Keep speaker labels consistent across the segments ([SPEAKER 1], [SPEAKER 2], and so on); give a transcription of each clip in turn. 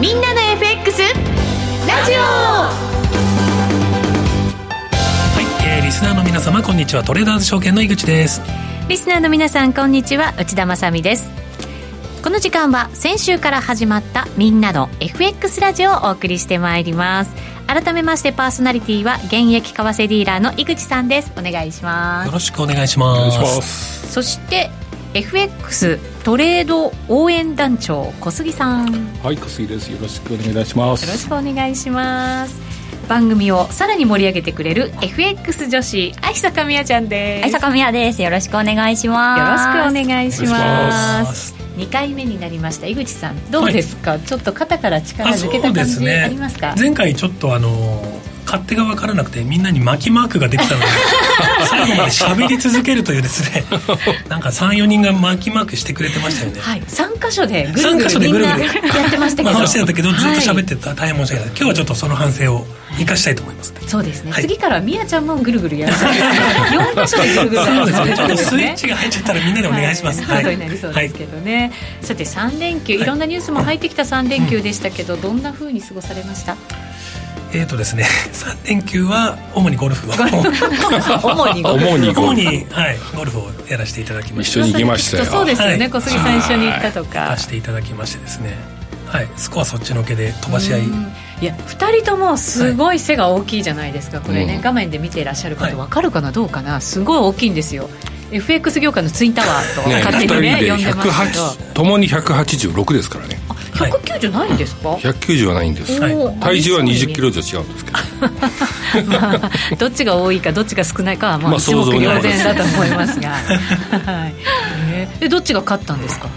[SPEAKER 1] みんなの FX ラジオ。
[SPEAKER 2] はい、えー、リスナーの皆様こんにちは。トレーダーズ証券の井口です。
[SPEAKER 1] リスナーの皆さんこんにちは。内田まさです。この時間は先週から始まったみんなの FX ラジオをお送りしてまいります。改めましてパーソナリティは現役為替ディーラーの井口さんです。お願いします。
[SPEAKER 2] よろしくお願いします。
[SPEAKER 1] そして FX トレード応援団長小杉さん。
[SPEAKER 3] はい小杉です。よろしくお願いします。
[SPEAKER 1] よろしくお願いします。番組をさらに盛り上げてくれる FX 女子愛坂美也ちゃんです。
[SPEAKER 4] 愛坂美也です。よろしくお願いします。
[SPEAKER 1] よろしくお願いします。2回目になりました。井口さんどうですか、はい、ちょっと肩から力抜けた感じありますか、
[SPEAKER 2] ね、前回ちょっとあの勝手が分からなくてみんなに巻きマークができたので 最後まで喋り続けるというですねなんか34人が巻きマークしてくれてましたよね。
[SPEAKER 1] はい。3箇所でぐるぐるみんなやってましたけど。
[SPEAKER 2] 回してたけどずっと喋ってた、大変申し訳ない今日はちょっとその反省を生かしたいと思います
[SPEAKER 1] そうですね、はい、次からみやちゃんもぐるぐるやるそうですね4箇所でぐるぐる
[SPEAKER 2] そうですねちょっとスイッチが入っちゃったらみんなでお願いします、
[SPEAKER 1] はい、ことになりそうですけどね、はい、さて3連休いろんなニュースも入ってきた3連休でしたけど、どんなふうに過ごされました
[SPEAKER 2] えーとですね、3連休は主にゴルフを。
[SPEAKER 1] 主にゴルフ。
[SPEAKER 2] 主に主に、はい、ゴルフをやらせていただきま
[SPEAKER 3] した。一緒に行きましたよ。
[SPEAKER 1] そうですよね、はい、小杉さん一緒に行ったとか。
[SPEAKER 2] 行かせていただきましてですね。はい。スコアそっちのけで飛ばし合い。
[SPEAKER 1] いや2人ともすごい背が大きいじゃないですか、これね、うん、画面で見ていらっしゃる方分かるかな、どうかな？すごい大きいんですよ。FX 業界のツインタワーと勝手にねね呼んでますけど。
[SPEAKER 3] ともに186ですからね
[SPEAKER 1] 190ないんですか、はい、
[SPEAKER 3] 190はないんです、はい、体重は20キロ以上違うんですけど、
[SPEAKER 1] まあ、どっちが多いかどっちが少ないかはまあ一目瞭然だと思いますが、はい、えー、どっちが勝ったんですか？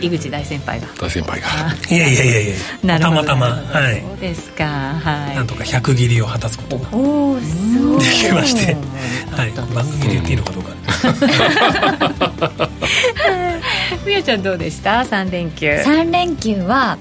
[SPEAKER 1] 井口大先輩が。
[SPEAKER 3] 大先輩が。
[SPEAKER 2] いやいやいやいや。たまたま。
[SPEAKER 1] はい。そうですか。はい。
[SPEAKER 2] なんとか100切りを果たすことが
[SPEAKER 1] おお
[SPEAKER 2] できまして。はい。番組で言っていいのかどうか
[SPEAKER 1] みやちゃんどうでした？3連休。
[SPEAKER 4] 3連休は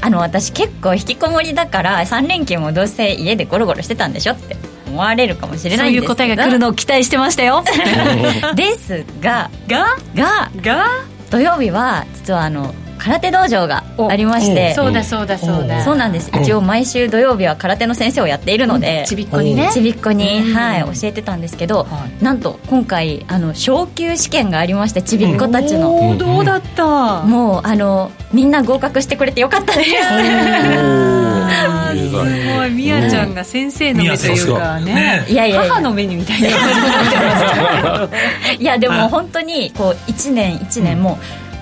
[SPEAKER 4] あの私結構引きこもりだから3連休もどうせ家でゴロゴロしてたんでしょって思われるかもしれないんです
[SPEAKER 1] そういう答えが来るのを期待してましたよ。
[SPEAKER 4] ですが
[SPEAKER 1] が？
[SPEAKER 4] が？
[SPEAKER 1] が？
[SPEAKER 4] 土曜日は実はあの空手道場がありまして
[SPEAKER 1] そうだそうだそうだ。
[SPEAKER 4] そうなんです。一応毎週土曜日は空手の先生をやっているので、
[SPEAKER 1] ちびっこにね。
[SPEAKER 4] ちびっこに、はい、教えてたんですけど、なんと今回あの昇級試験がありましてちびっ子たちの。
[SPEAKER 1] どうだった？
[SPEAKER 4] もうあのみんな合格してくれてよかったです。
[SPEAKER 1] すごい。みやちゃんが先生の目というかね。
[SPEAKER 4] いやいや
[SPEAKER 1] 母の目にみたいな
[SPEAKER 4] いやでも本当にこう1年1年も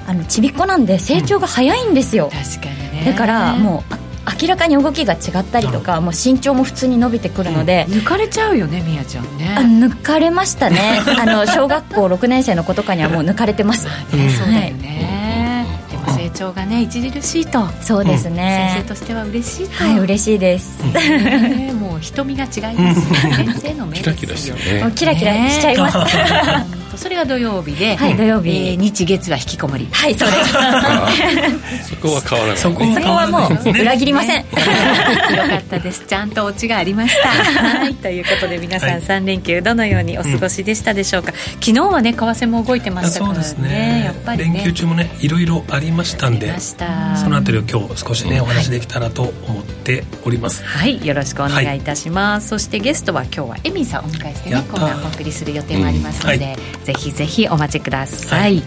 [SPEAKER 4] あのちびっこなんで成長が早いんですよ、
[SPEAKER 1] 確かにね。
[SPEAKER 4] だからもう明らかに動きが違ったりとかもう身長も普通に伸びてくるので、
[SPEAKER 1] 抜かれちゃうよねみやちゃんね。
[SPEAKER 4] 抜かれましたね。あの小学校6年生の子とかにはもう抜かれてます。
[SPEAKER 1] ね、そうだよね、成長がね著しいと。
[SPEAKER 4] そうですね、
[SPEAKER 1] 先生としては嬉しいと。
[SPEAKER 4] はい嬉しいです、
[SPEAKER 1] ね、もう瞳が違いますよ 先生の目ですよ。キラキラして
[SPEAKER 4] ね。キラキラしちゃいます、
[SPEAKER 1] それが土曜日で、
[SPEAKER 4] はい、土曜日、え
[SPEAKER 1] ー、日月は引きこもり。
[SPEAKER 4] はいそうです。
[SPEAKER 3] そこは変わらない、
[SPEAKER 4] そこはもう裏切りません、よ
[SPEAKER 1] かったです。ちゃんとオチがありました。はい。ということで皆さん3連休どのようにお過ごしでしたでしょうか、昨日はね為替も動いてましたからね。そうですね。やっぱり、
[SPEAKER 2] ね、連休中もねいろいろありましたんでそのあたりを今日少しねお話できたらと思っております、
[SPEAKER 1] はい。よろしくお願いいたします、そしてゲストは今日はエミンさんをお迎えしてねコー。ナーお送りする予定もありますので、ぜひぜひお待ちください、はい、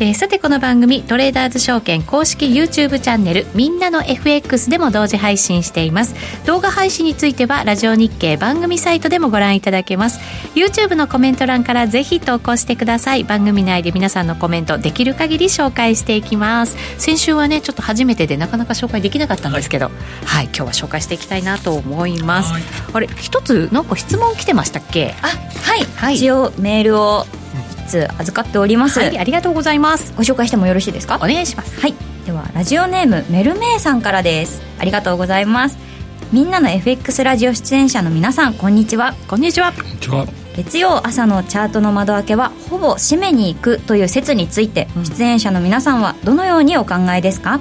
[SPEAKER 1] えー、さてこの番組トレーダーズ証券公式 YouTube チャンネルみんなの FX でも同時配信しています。動画配信についてはラジオ日経番組サイトでもご覧いただけます。YouTube のコメント欄からぜひ投稿してください。番組内で皆さんのコメントできる限り紹介していきます。先週はねちょっと初めてでなかなか紹介できなかったんですけど、はい、はい、今日は紹介していきたいなと思います。あれ一つなんか質問来てましたっけ？
[SPEAKER 4] あはい、はい、一応メールをつ預かっております、
[SPEAKER 1] はい、ありがとうございます。
[SPEAKER 4] ご紹介してもよろしいですか？お
[SPEAKER 1] 願いします。
[SPEAKER 4] はい。ではラジオネームメルメイさんからです。ありがとうございます。みんなの FX ラジオ出演者の皆さんこんにちは。
[SPEAKER 1] こんにちは。
[SPEAKER 4] 月曜朝のチャートの窓開けはほぼ締めに行くという説について、出演者の皆さんはどのようにお考えですか？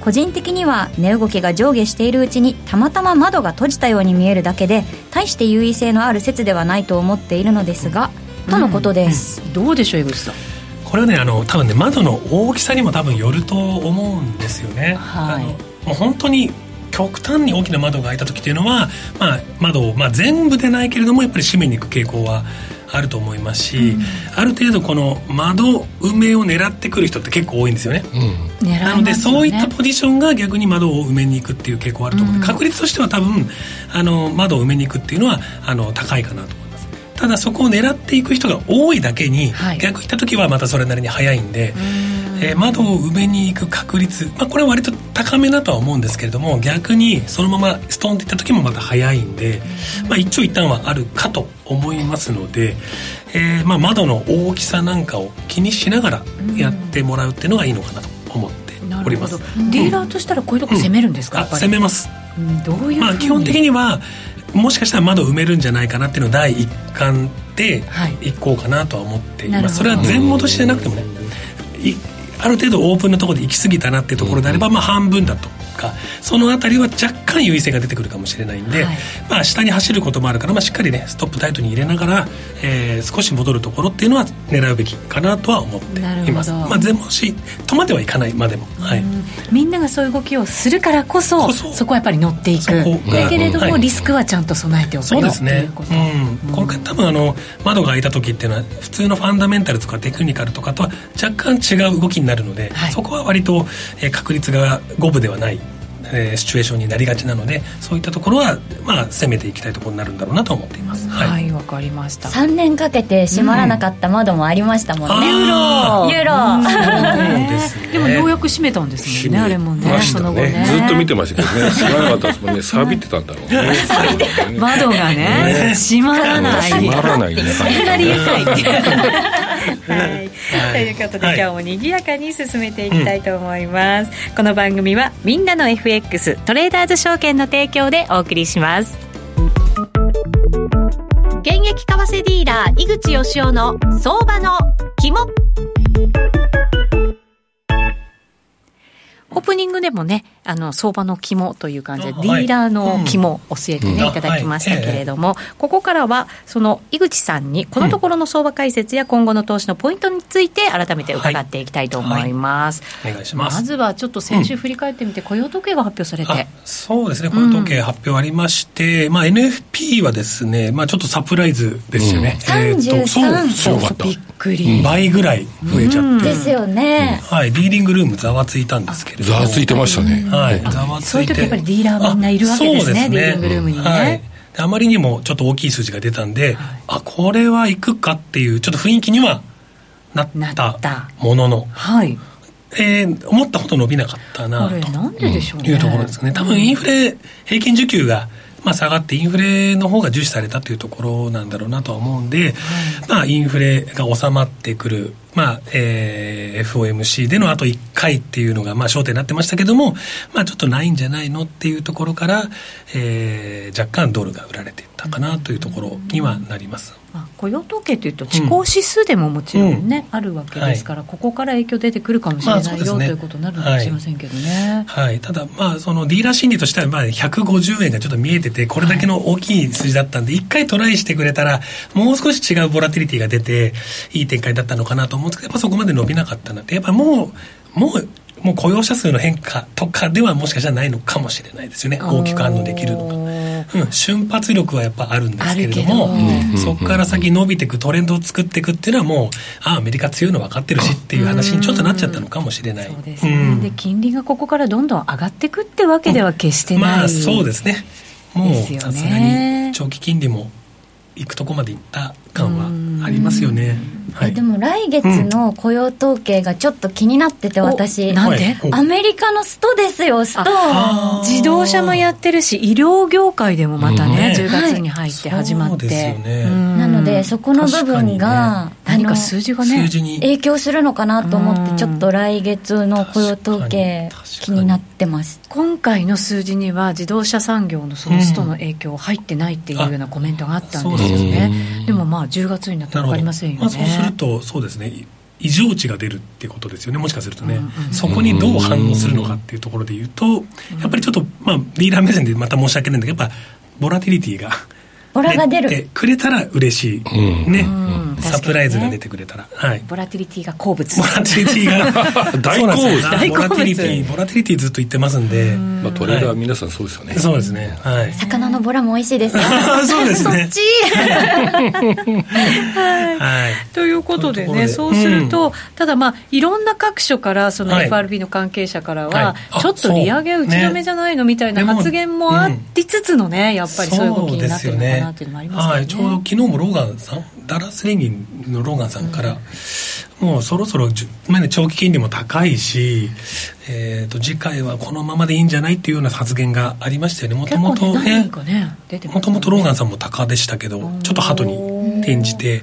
[SPEAKER 4] 個人的には値動きが上下しているうちにたまたま窓が閉じたように見えるだけで大して優位性のある説ではないと思っているのですが、とのことです、
[SPEAKER 1] うん。うん、どうでしょう江口さん？
[SPEAKER 2] これはねあの多分ね窓の大きさにも多分よると思うんですよね、
[SPEAKER 1] はい、あのも
[SPEAKER 2] う本当に極端に大きな窓が開いた時っていうのは、まあ、窓を、まあ、全部でないけれどもやっぱり閉めに行く傾向はあると思いますし、うん、ある程度この窓埋めを狙ってくる人って結構多いんですよね、うん、なのでそういったポジションが逆に窓を埋めに行くっていう傾向あると思うので、うん、確率としては多分あの窓を埋めに行くっていうのはあの高いかなとただそこを狙っていく人が多いだけに、はい、逆行った時はまたそれなりに早いんで、えー、窓を埋めに行く確率、まあ、これは割と高めだとは思うんですけれども逆にそのままストンっていった時もまた早いんで、まあ、一長一短はあるかと思いますので、えーまあ、窓の大きさなんかを気にしながらやってもらうっていうのがいいのかなと思っております、
[SPEAKER 1] ディーラーとしたらこういうとこ攻めるんですか、
[SPEAKER 2] うん、攻めます、
[SPEAKER 1] うん、どういう
[SPEAKER 2] まあ、基本的にはもしかしたら窓を埋めるんじゃないかなっていうのを第一環でい。こうかなとは思っています、はい、それは全戻しじゃなくてもね ある程度オープンなところで行き過ぎたなっていうところであれば、まあ半分だとかその辺りは若干優位性が出てくるかもしれないんで、はい、まあ下に走ることもあるから、まあ、しっかりねストップタイトに入れながら、えー、少し戻るところっていうのは狙うべきかなとは思っています。まあ全部し止まってはいかないまでも、はい、
[SPEAKER 1] みんながそういう動きをするからこそそこはやっぱり乗っていく。だけれども、リスクはちゃんと備えておく
[SPEAKER 2] そうですね。うん。今回多分あの窓が開いた時っていうのは普通のファンダメンタルとかテクニカルとかとは若干違う動きになるので、はい、そこは割と、えー、確率が五分ではないえー、シチュエーションになりがちなのでそういったところは、まあ、攻めていきたいところになるんだろうなと思っています。
[SPEAKER 1] はい。わ、はい、かりました。
[SPEAKER 4] 3年かけて閉まらなかった窓もありましたもんね、うん、ユーロ。ユー
[SPEAKER 1] ロ。でもようやく閉めたんですもんねあれもね
[SPEAKER 3] その後ね。ずっと見てましたけどね。閉まらなかったですもんね。錆びてたんだろうね。
[SPEAKER 1] 窓がね閉まらない。
[SPEAKER 3] 閉まらないね。
[SPEAKER 1] そんなに はい、ということで、今日も賑やかに進めていきたいと思います、この番組はみんなの FX トレーダーズ証券の提供でお送りします。現役為替ディーラー井口義雄の相場の肝。オープニングでもね、あの、相場の肝という感じで、ディーラーの肝を教えてね、いただきましたけれども、ここからは、その、井口さんに、このところの相場解説や今後の投資のポイントについて、改めて伺っていきたいと思います。
[SPEAKER 2] お願いします。
[SPEAKER 1] まずは、ちょっと先週振り返ってみて、雇用統計が発表されて。
[SPEAKER 2] そうですね、雇用統計発表ありまして、まあ、NFP はですね、まあ、ちょっとサプライズですよね。
[SPEAKER 4] えっと、
[SPEAKER 2] そう、
[SPEAKER 1] すごかった。びっくり。
[SPEAKER 2] 倍ぐらい増えちゃって。
[SPEAKER 4] ですよね。
[SPEAKER 2] はい、ディーリングルームざわついたんですけれど
[SPEAKER 3] ざわついてましたね。
[SPEAKER 2] はい。ざ
[SPEAKER 1] わついて。そういう時やっぱりディーラーみんないるわけですね、すねディーリングルームにね。はい。
[SPEAKER 2] あまりにもちょっと大きい数字が出たんで、はい、あ、これは行くかっていう、ちょっと雰囲気にはなったものの、
[SPEAKER 1] はい。
[SPEAKER 2] えー、思ったほど伸びなかったなというところですね。多分インフレ、平均需給が、まあ、下がってインフレの方が重視されたというところなんだろうなとは思うんで、はい、まあ、インフレが収まってくる、まあ、えー、FOMC でのあと1回っていうのが、まあ、焦点になってましたけども、まあ、ちょっとないんじゃないのっていうところから、えー、若干ドルが売られてったかなというところにはなります。
[SPEAKER 1] まあ、雇用統計というと、地高指数でももちろんね、うん、あるわけですから、はい、ここから影響出てくるかもしれないよ、まあね、ということになるかもしれませんけどね。
[SPEAKER 2] はい、はい、ただ、まあ、そのディーラー心理としては、まあ、150円がちょっと見えてて、これだけの大きい数字だったんで、一、はい、回トライしてくれたら、もう少し違うボラティリティが出て、いい展開だったのかなと思うんですけど、やっぱそこまで伸びなかったなって、やっぱもう、もう、もう雇用者数の変化とかではもしかしたらないのかもしれないですよね。大きく反応できるのが、うん、瞬発力はやっぱあるんですけれどもそこから先伸びていくトレンドを作っていくっていうのはもうあアメリカ強いの分かってるしっていう話にちょっとなっちゃったのかもしれない。そうですね、
[SPEAKER 1] うん、で金利がここからどんどん上がっていくってわけでは決してない、まあ
[SPEAKER 2] そうですね。もうさすがに長期金利もいくとこまでいった感はありますよね。
[SPEAKER 4] はい、でも来月の雇用統計がちょっと気になってて、私、
[SPEAKER 1] なんで？
[SPEAKER 4] アメリカのストですよ、スト。
[SPEAKER 1] 自動車もやってるし、医療業界でもまたね、うん、10月に入って始まって、
[SPEAKER 2] ね、
[SPEAKER 4] なので、そこの部分が、
[SPEAKER 1] ね、何か数字がね、
[SPEAKER 4] 影響するのかなと思って、ちょっと来月の雇用統計、気になってます。
[SPEAKER 1] 今回の数字には、自動車産業のそのストの影響入ってないっていうようなコメントがあったんですよね。でもまあ、10月になって分かりませんよね。まあ、
[SPEAKER 2] そうするとそうですね異常値が出るっていうことですよねもしかするとね、そこにどう反応するのかっていうところで言うと、やっぱりちょっとまあリーダー目線でまた申し訳ないん。だけどやっぱボラティリティが
[SPEAKER 4] ボラが出る。
[SPEAKER 2] くれたら嬉しい、ね、サプライズが出てくれたら、はい、
[SPEAKER 1] ボラティリティが好物。
[SPEAKER 2] ボラティリティが。
[SPEAKER 3] 大好物。
[SPEAKER 2] ボラティリティボラティリティずっと言ってますんで。
[SPEAKER 3] まあトレーダーは皆さんそうですよね、
[SPEAKER 2] そうですね。はい。
[SPEAKER 4] 魚のボラも美味しいですよ。
[SPEAKER 2] そうですね。
[SPEAKER 4] そっち。
[SPEAKER 2] はい。
[SPEAKER 1] ということでねそうすると、ただまあいろんな各所からその FRB の関係者からは、ちょっと利上げ打ち止めじゃないのみたいな発言もありつつのねやっぱりそういう動きになってるのかなっていうのもありますよね。
[SPEAKER 2] はい、ちょうど昨日もローガンさんダラス連銀のローガンさんから、もうそろそろ、まあね、長期金利も高いし、えーと、次回はこのままでいいんじゃないっていうような発言がありましたよね。もともとねもともとローガンさんも高でしたけどちょっと鳩に転じて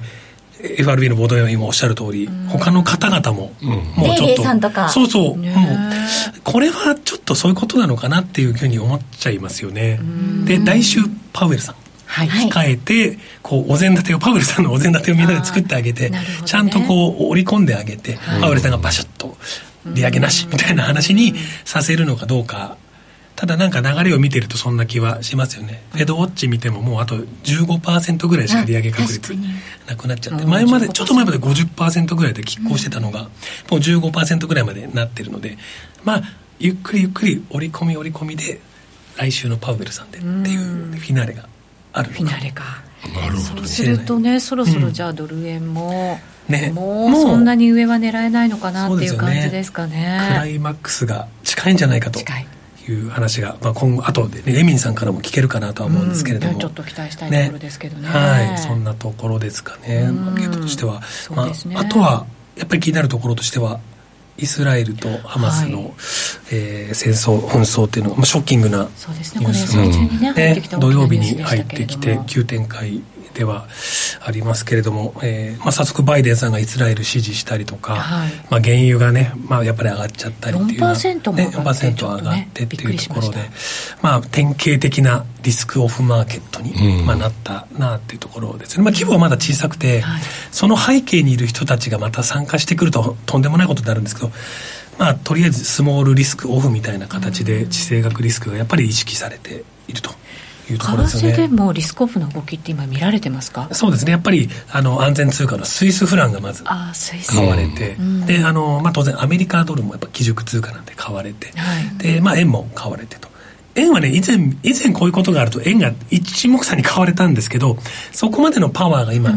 [SPEAKER 2] FRB のボードで今おっしゃる通り、他の方々も、
[SPEAKER 4] もうちょっと、
[SPEAKER 2] そうそう、もう、これはちょっとそういうことなのかなっていうふうに思っちゃいますよね。で、来週、パウエルさん。はい、控えて、こう、お膳立てを、パウエルさんのお膳立てをみんなで作ってあげて、ね、ちゃんとこう、織り込んであげて、はい、パウエルさんがバシャッと、利上げなしみたいな話にさせるのかどうか。ただなんか流れを見てるとそんな気はしますよね。フェドウォッチ見てももうあと15%ぐらいしか利上げ確率なくなっちゃって、前まで、ちょっと前まで50%ぐらいで拮抗してたのが、もう15%ぐらいまでなってるので、まあ、ゆっくりゆっくり織り込み織り込みで、来週のパウエルさんでっていうフィナーレがある
[SPEAKER 1] フィナーレか。
[SPEAKER 3] なるほど、
[SPEAKER 1] そうするとねそろそろじゃあドル円も、うん、ね、もう。そんなに上は狙えないのかなっていう感じですかね、ね、
[SPEAKER 2] クライマックスが近いんじゃないかと。い。う話が、まあ、今後後で、ね、エミンさんからも聞けるかなとは思うんですけれども、うん、
[SPEAKER 1] ちょっと期待したいところですけどね、ね、
[SPEAKER 2] はい。そんなところですかね。マーケットとしては、まあ、あとはやっぱり気になるところとしてはイスラエルとハマスの、はい、えー、戦争紛争っていうのが、まあ、ショッキングなニュース
[SPEAKER 1] が、ねね、
[SPEAKER 2] 土曜日に入ってきて急展開ではありますけれども、えーまあ、早速バイデンさんがイスラエル支持したりとか、はい、まあ、原油がね、まあ、やっぱり上がっちゃったりっていうのは、
[SPEAKER 1] 4%も上がって、
[SPEAKER 2] ね、上がってっていうところで、まあ、典型的なリスクオフマーケットに、まあ、なったなっていうところですね、まあ、規模はまだ小さくて、はい、その背景にいる人たちがまた参加してくるととんでもないことになるんですけどまあ、とりあえずスモールリスクオフみたいな形で地政学リスクがやっぱり意識されていると。いうところですね、
[SPEAKER 1] 為替でもリスクオフの動きって今見られてますか？
[SPEAKER 2] そうですね。やっぱりあの安全通貨のスイスフランがまず買われて、であの、まあ、当然アメリカドルもやっぱ基軸通貨なんで買われて、はい、で、まあ、円も買われてと。円はね、以前、以前こういうことがあると、円が一目散に買われたんですけど、そこまでのパワーが今、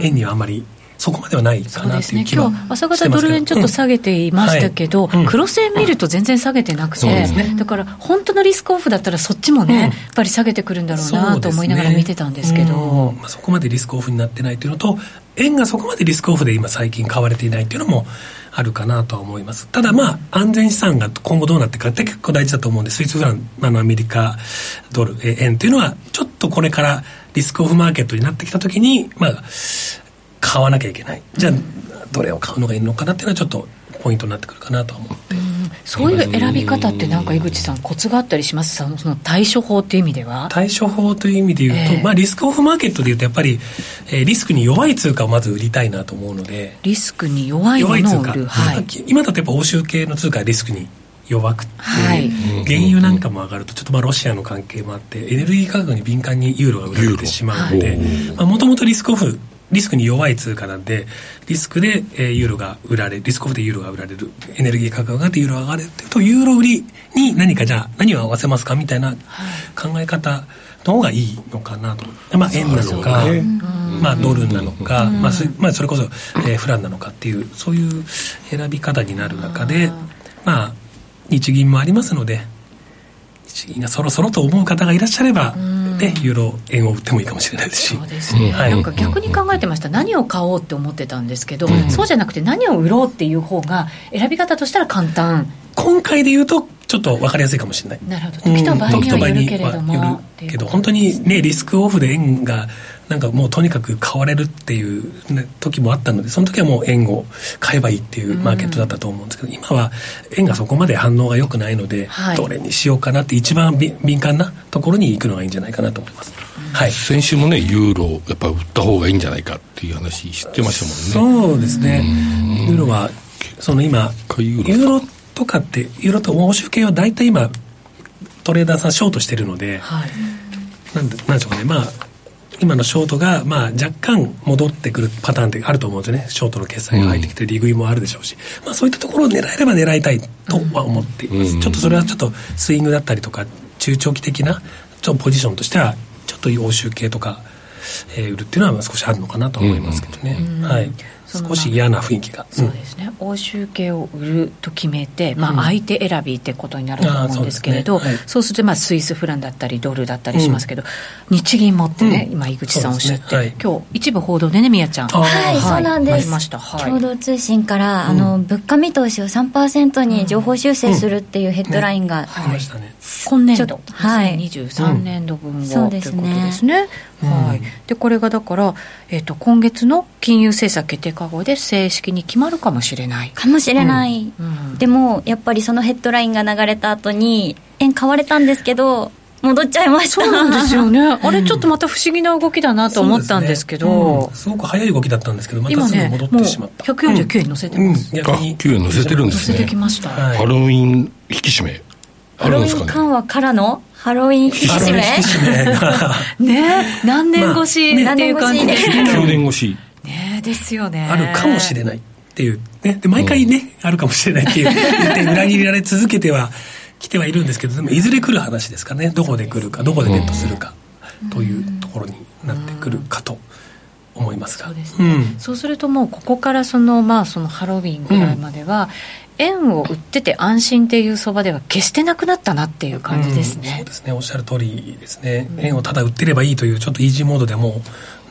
[SPEAKER 2] 円にはあまりそこまではないかなという気は、ね、今
[SPEAKER 1] 日朝方ドル円ちょっと下げていましたけど、うん。はい、クロス円見ると全然下げてなくて、うん、だから本当のリスクオフだったらそっちもね、うん、やっぱり下げてくるんだろうなと思いながら見てたんですけど、
[SPEAKER 2] まあ、そこまでリスクオフになってないというのと円がそこまでリスクオフで今最近買われていないというのもあるかなとは思います。ただまあ安全資産が今後どうなっていくかって結構大事だと思うんでスイスフラン、あのアメリカドル円というのはちょっとこれからリスクオフマーケットになってきたときにまあ買わなきゃいけない。じゃあどれを買うのがいいのかなっていうのはちょっとポイントになってくるかなと思って。
[SPEAKER 1] そういう選び方ってなんか井口さんコツがあったりします？その対処法という意味では？
[SPEAKER 2] 対処法という意味で言うと、えー、まあ、リスクオフマーケットでいうとやっぱり、えー、リスクに弱い通貨をまず売りたいなと思うので。
[SPEAKER 1] リスクに弱いものを売る、
[SPEAKER 2] はい、今だとやっぱ欧州系の通貨はリスクに弱くて、はい、原油なんかも上がるとちょっとまあロシアの関係もあってエネルギー価格に敏感にユーロが売られてしまうのでもともとリスクオフリスクに弱い通貨なんで、リスクで、えー、ユーロが売られる、リスクオフでユーロが売られる、エネルギー価格が上がってユーロが上がるっていうと、ユーロ売りに何かじゃあ何を合わせますかみたいな考え方の方がいいのかなと。まあ円なのか、まあドルなのか、まあそまあそれこそ、えー、フランなのかっていう、そういう選び方になる中で、まあ日銀もありますので、がそろそろと思う方がいらっしゃれば、でユーロ円を売ってもいいかもしれないですし。
[SPEAKER 1] そうですね、はい、なんか逆に考えてました。何を買おうって思ってたんですけど、うん、そうじゃなくて何を売ろうっていう方が選び方としたら簡単。
[SPEAKER 2] 今回で言うとちょっと分かりやすいかもしれない。
[SPEAKER 1] なるほど。時と場合にはよるけれども、
[SPEAKER 2] けど本当にねリスクオフで円がなんかもうとにかく買われるっていう、ね、時もあったのでその時はもう円を買えばいいっていうマーケットだったと思うんですけど、うん、今は円がそこまで反応が良くないので、はい、どれにしようかなって一番敏感なところに行くのがいいんじゃないかなと思います、
[SPEAKER 3] うん、はい、先週もねユーロやっぱ売った方がいいんじゃないかっていう話知ってました
[SPEAKER 2] もんねそうですね。ユーロはその今ユーロとかってユーロと欧州系は大体今トレーダーさんショートしてるので、はい、なんでなんでしょうかね。まあ今のショートが、まあ、若干戻ってくるパターンってあると思うんですよね。ショートの決済が入ってきて、利食いもあるでしょうし、まあ、そういったところを狙えれば狙いたいとは思っています。ちょっとそれはちょっとスイングだったりとか、中長期的な、ちょっとポジションとしては、ちょっと欧州系とか、えー、売るっていうのは少しあるのかなと思いますけどね。はい。少し嫌な雰囲気が、
[SPEAKER 1] そうですね、欧州系を売ると決めて、まあ、相手選びってことになると思うんですけれど、そうね。はい、そうするとまあスイスフランだったりドルだったりしますけど、日銀もってね、今井口さんおっしゃって、ね。はい、今日一部報道でね宮ちゃん。
[SPEAKER 4] はい、そうなんです。ました、共同通信から、あの物価見通しを3%に情報修正するっていうヘッドラインが、
[SPEAKER 2] はい、
[SPEAKER 1] 今年度、はい、2023年度分を、ということですね。はい、でこれがだから、えーと、今月の金融政策決定会合で正式に決まるかもしれない。
[SPEAKER 4] かもしれない、うん、でもやっぱりそのヘッドラインが流れた後に円買われたんですけど戻っちゃいました。
[SPEAKER 1] そうなんですよね、あれちょっとまた不思議な動きだなと思ったんですけど、
[SPEAKER 2] すね。うん、すごく早い動きだったんですけどまたすぐ戻ってしまった、ね、149
[SPEAKER 1] 円乗せてます、うん。うん、
[SPEAKER 3] あ9円乗せてるんですね。
[SPEAKER 1] 乗せてきました、
[SPEAKER 3] はい、ハロウィン引き締め。
[SPEAKER 4] ハロウィン緩和からのハロウィン引き締
[SPEAKER 1] め。ね何年越しっていう感じで。すけど、
[SPEAKER 3] 9年越し
[SPEAKER 1] ね。ですよね。
[SPEAKER 2] あるかもしれないっていう。ね。で毎回ね、うん、あるかもしれないっていう言って裏切られ続けては来てはいるんですけどでもいずれ来る話ですかね。どこで来るかどこでベットするかというところになってくるかと。思いますが。そうす、
[SPEAKER 1] ね。うん、そうするともうここからその,、まあ、そのハロウィンぐらいまでは、円を売ってて安心っていう相場では決してなくなったなっていう感じですね、
[SPEAKER 2] うん、そうですね。おっしゃる通りですね、うん、円をただ売ってればいいというちょっとイージーモードでも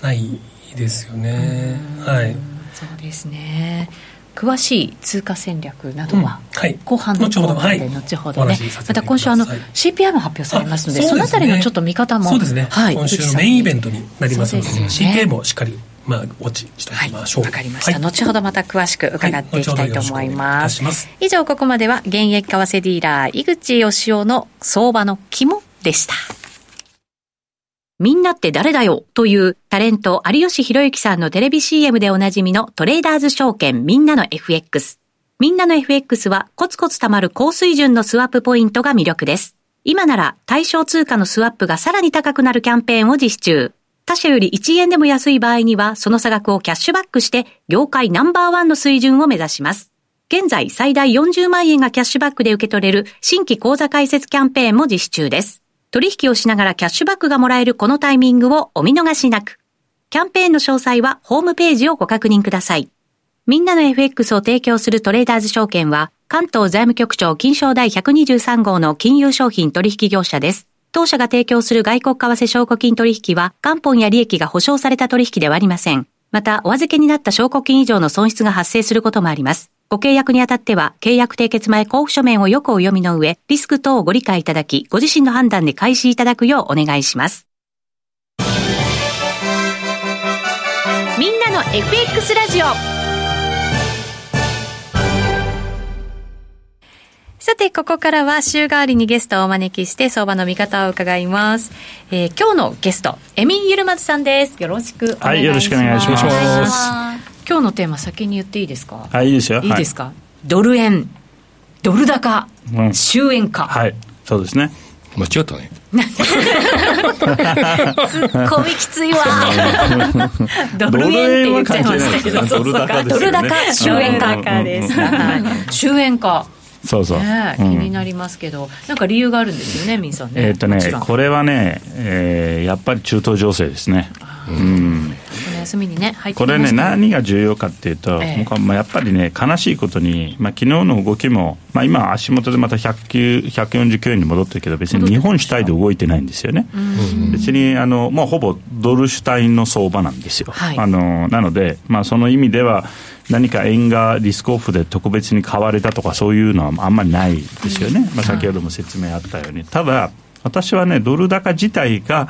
[SPEAKER 2] ないですよね、はい。
[SPEAKER 1] そうですね。詳しい通貨戦略などは、後半のコーナーで後ほどね、また今週あの CPI も発表されますのでそのあたりのちょっと見方も
[SPEAKER 2] そうですね、はい、今週のメインイベントになりますので CPI もしっかりまあ、ウォッチしておきましょう。
[SPEAKER 1] わ、はい、かりました、はい、後ほどまた詳しく伺っていきたいと思います。はい、以上、ここまでは、現役為替ディーラー、井口義雄の相場の肝でした。みんなって誰だよというタレント有吉弘行さんのテレビ CM でおなじみのトレーダーズ証券みんなの FX。みんなの FX はコツコツ貯まる高水準のスワップポイントが魅力です。今なら対象通貨のスワップがさらに高くなるキャンペーンを実施中。他社より1円でも安い場合には、その差額をキャッシュバックして、業界ナンバーワンの水準を目指します。現在、最大40万円がキャッシュバックで受け取れる新規口座開設キャンペーンも実施中です。取引をしながらキャッシュバックがもらえるこのタイミングをお見逃しなく。キャンペーンの詳細はホームページをご確認ください。みんなの FX を提供するトレーダーズ証券は、関東財務局長金賞第123号の金融商品取引業者です。当社が提供する外国為替証拠金取引は、元本や利益が保証された取引ではありません。また、お預けになった証拠金以上の損失が発生することもあります。ご契約にあたっては、契約締結前交付書面をよくお読みの上、リスク等をご理解いただき、ご自身の判断で開始いただくようお願いします。みんなの FX ラジオさて、ここからは週替わりにゲストをお招きして、相場の見方を伺います。えー、今日のゲスト、エミン・ユルマズさんです。よろしくお願いします。はい、よろしくお願いします。今日のテーマ先に言っていいですか？
[SPEAKER 5] はい、いいですよ。
[SPEAKER 1] い。いですか、はい、ドル円、ドル高、うん、終円化。
[SPEAKER 5] はい、そうですね。
[SPEAKER 3] 間違ったね。
[SPEAKER 1] ツッコミきついわ。ドル円って言っちゃいましたけど、ドル高、ドル高、終円化です。終円化。
[SPEAKER 5] そうそう、
[SPEAKER 1] ね気になりますけど、なんか理由があるんですよね、みんさんね。
[SPEAKER 5] えっ、とね、これはね、えー、やっぱり中東情勢ですね。うん、
[SPEAKER 1] 休みにね、
[SPEAKER 5] これね、何が重要かっていうと、えー、まあ、やっぱりね、悲しいことに、まあ昨日の動きも、まあ、今、足元でまた149円に戻ってるけど、別に日本主体で動いてないんですよね。別にあの、まあ、ほぼドル主体の相場なんですよ。はい、あのなので、まあ、その意味では、何か円がリスクオフで特別に買われたとかそういうのはあんまりないですよね、まあ、先ほども説明あったように、ただ、私はね、ドル高自体が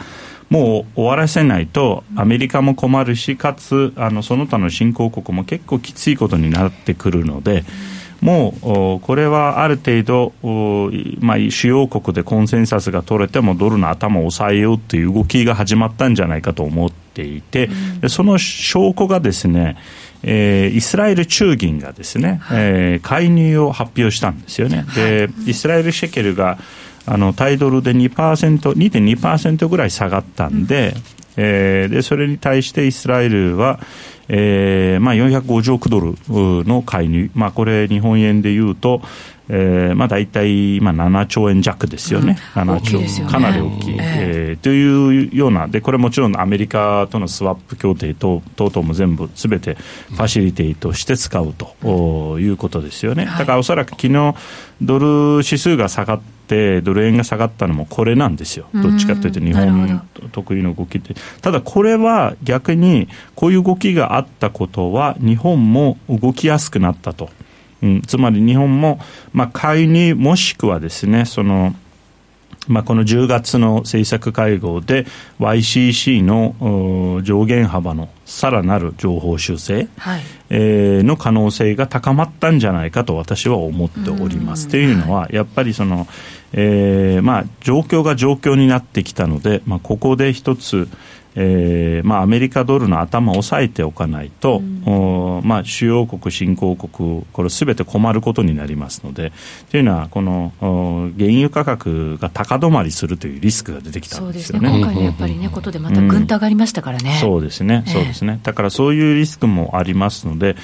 [SPEAKER 5] もう終わらせないと、アメリカも困るし、かつあのその他の新興国も結構きついことになってくるので、もうこれはある程度、まあ、主要国でコンセンサスが取れてもドルの頭を抑えようという動きが始まったんじゃないかと思っていて、その証拠がですね、えー、イスラエル中銀がですね、はい、えー、介入を発表したんですよね。で、イスラエルシェケルがあのタイドルで2%、2.2%ぐらい下がったんで、えー、でそれに対してイスラエルは、えーまあ、450億ドルの介入、まあ、これ、日本円でいうと、えーまあ、大体今7兆円弱ですよね、うん、7兆、ね、かなり大きい、えー、というような。で、これもちろんアメリカとのスワップ協定等々も全部すべてファシリティとして使うということですよね、だからおそらく昨日ドル指数が下がって、ドル円が下がったのもこれなんですよ、どっちかというと日本特有の動きって、ただこれは逆にこういう動きがあったことは、日本も動きやすくなったと。うん、つまり日本も、まあ、買いにもしくはですね、その、まあ、この10月の政策会合で YCC の上限幅のさらなる情報修正、はい、えー、の可能性が高まったんじゃないかと私は思っております。というのは、やっぱりその、えーまあ、状況が状況になってきたので、まあ、ここで一つ、えーまあ、アメリカドルの頭を押さえておかないと、うん、まあ、主要国、新興国、これすべて困ることになりますので、というのは、この原油価格が高止まりするというリスクが出てきたんですよね。
[SPEAKER 1] ね今回のやっぱりね、ことでまたぐんと上がりましたからね。
[SPEAKER 5] うん、そうですね、そうですね。だからそういうリスクもありますので、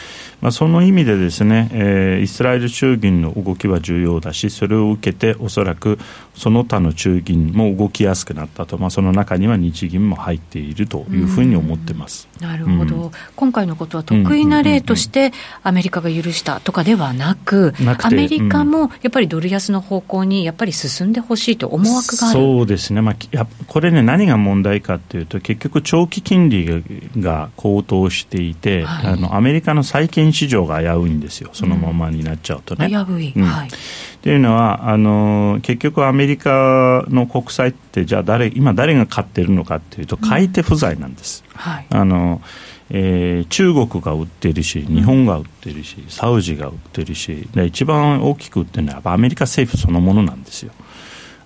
[SPEAKER 5] まあ、その意味でですね、えー、イスラエル中銀の動きは重要だし、それを受けて、おそらくその他の中銀も動きやすくなったと、まあ、その中には日銀も入っているというふうに思ってます。
[SPEAKER 1] なるほど、うん、今回のことは得意な例としてアメリカが許したとかではなく、アメリカもやっぱりドル安の方向にやっぱり進んでほしいと思惑がある。
[SPEAKER 5] そうですね、まあ、やこれね、何が問題かというと、結局、長期金利が高騰していて、はい、あのアメリカの債券市場が危ういんですよ、そのままになっちゃうとね。
[SPEAKER 1] 危うい、うん、はい。
[SPEAKER 5] というのはあの結局アメリカの国債ってじゃあ誰今誰が買ってるのかというと買い手不在なんです、うんはい、あのえー、中国が売ってるし日本が売ってるしサウジが売ってるしで一番大きく売ってるのはアメリカ政府そのものなんですよ。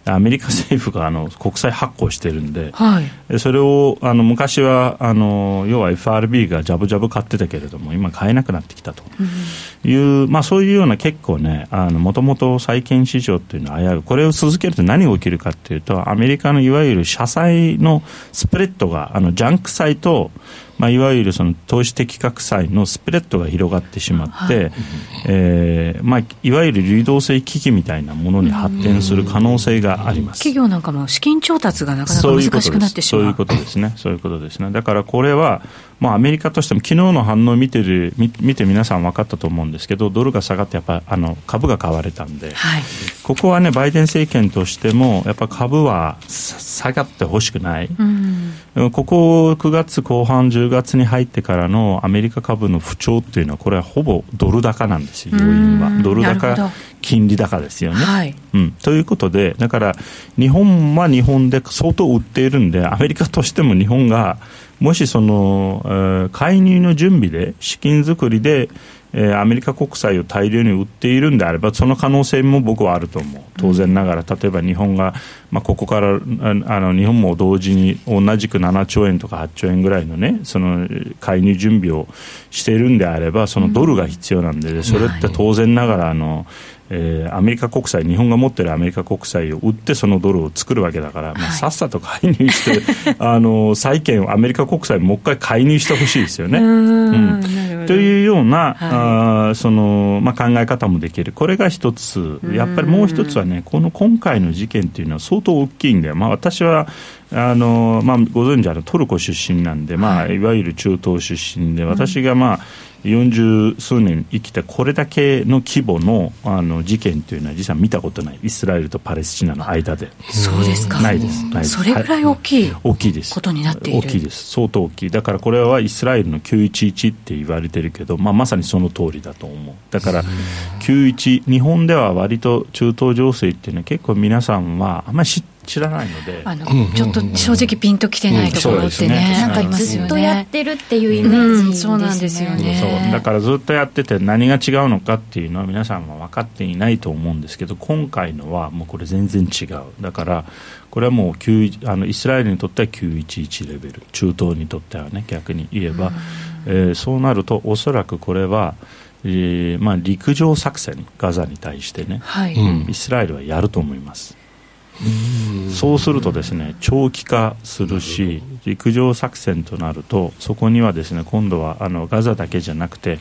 [SPEAKER 5] アメリカ政府があの国債発行してるんで、はい、それをあの昔はあの要は FRB がじゃぶじゃぶ買ってたけれども今買えなくなってきたと。いう、うん、まあ、そういうような結構ねもともと債券市場っていうのは危ういこれを続けると何が起きるかっていうとアメリカのいわゆる社債のスプレッドがあのジャンク債とまあ、いわゆるその投資的格差のスプレッドが広がってしまって、はい。えーまあ、いわゆる流動性危機みたいなものに発展する可能性があります。
[SPEAKER 1] 企業なんかも資金調達がなかなか難しくなってしまう。
[SPEAKER 5] そういうことですね、そういうことですね、だからこれは、まあ、アメリカとしても昨日の反応を見てる見見て皆さん分かったと思うんですけど、ドルが下がって、やっぱあの株が買われたんで、はい、ここはね、バイデン政権としても、やっぱ株は下がってほしくない、うん、ここ9月後半、10月に入ってからのアメリカ株の不調っていうのは、これはほぼドル高なんですよ、要因は。ドル高、金利高ですよね、はい、うん。ということで、だから日本は日本で相当売っているんで、アメリカとしても日本がもしその、えー、介入の準備で、資金作りで、えー、アメリカ国債を大量に売っているんであれば、その可能性も僕はあると思う、当然ながら、例えば日本が、まあ、ここからあの日本も同時に同じく7兆円とか8兆円ぐらいのね、その介入準備をしているんであれば、そのドルが必要なんで、それって当然ながらあの、えー、アメリカ国債、日本が持っているアメリカ国債を売って、そのドルを作るわけだから、まあ、さっさと介入して、あの債券をアメリカ国債、もう一回介入してほしいですよね。うんというような、はい、あそのまあ、考え方もできる、これが一つ、やっぱりもう一つはね、この今回の事件っていうのは相当大きいんだよ、まあ、私はあの、まあ、ご存知あのトルコ出身なんで、まあ、い。わゆる中東出身で、私が、まあ、40数年生きてこれだけの規模のあの事件というのは実は見たことない。イスラエルとパレスチナの間で。
[SPEAKER 1] そうですか。
[SPEAKER 5] ないです。
[SPEAKER 1] ないです。それぐらい大きい、
[SPEAKER 5] 大きいです。
[SPEAKER 1] ことになっている。
[SPEAKER 5] 大きいです。相当大きい。だからこれはイスラエルの911って言われてるけど、まあ、まさにその通りだと思う。だから91日本では割と中東情勢っていうのは結構皆さんはあんまり知って知らないので。あの、
[SPEAKER 1] ちょっと正直ピンときてないところってね,、
[SPEAKER 4] なんかずっとやってるっていうイメージ、ね。
[SPEAKER 1] そうなんですよね。
[SPEAKER 5] だからずっとやってて何が違うのかっていうのは皆さんは分かっていないと思うんですけど今回のはもうこれ全然違う。だからこれはもうあのイスラエルにとっては911レベル。中東にとってはね逆に言えば、えー、そうなるとおそらくこれはえーまあ、陸上作戦、ガザに対してね、はい。うん、イスラエルはやると思います。そうするとですね長期化するし陸上作戦となるとそこにはですね今度はあのガザだけじゃなくて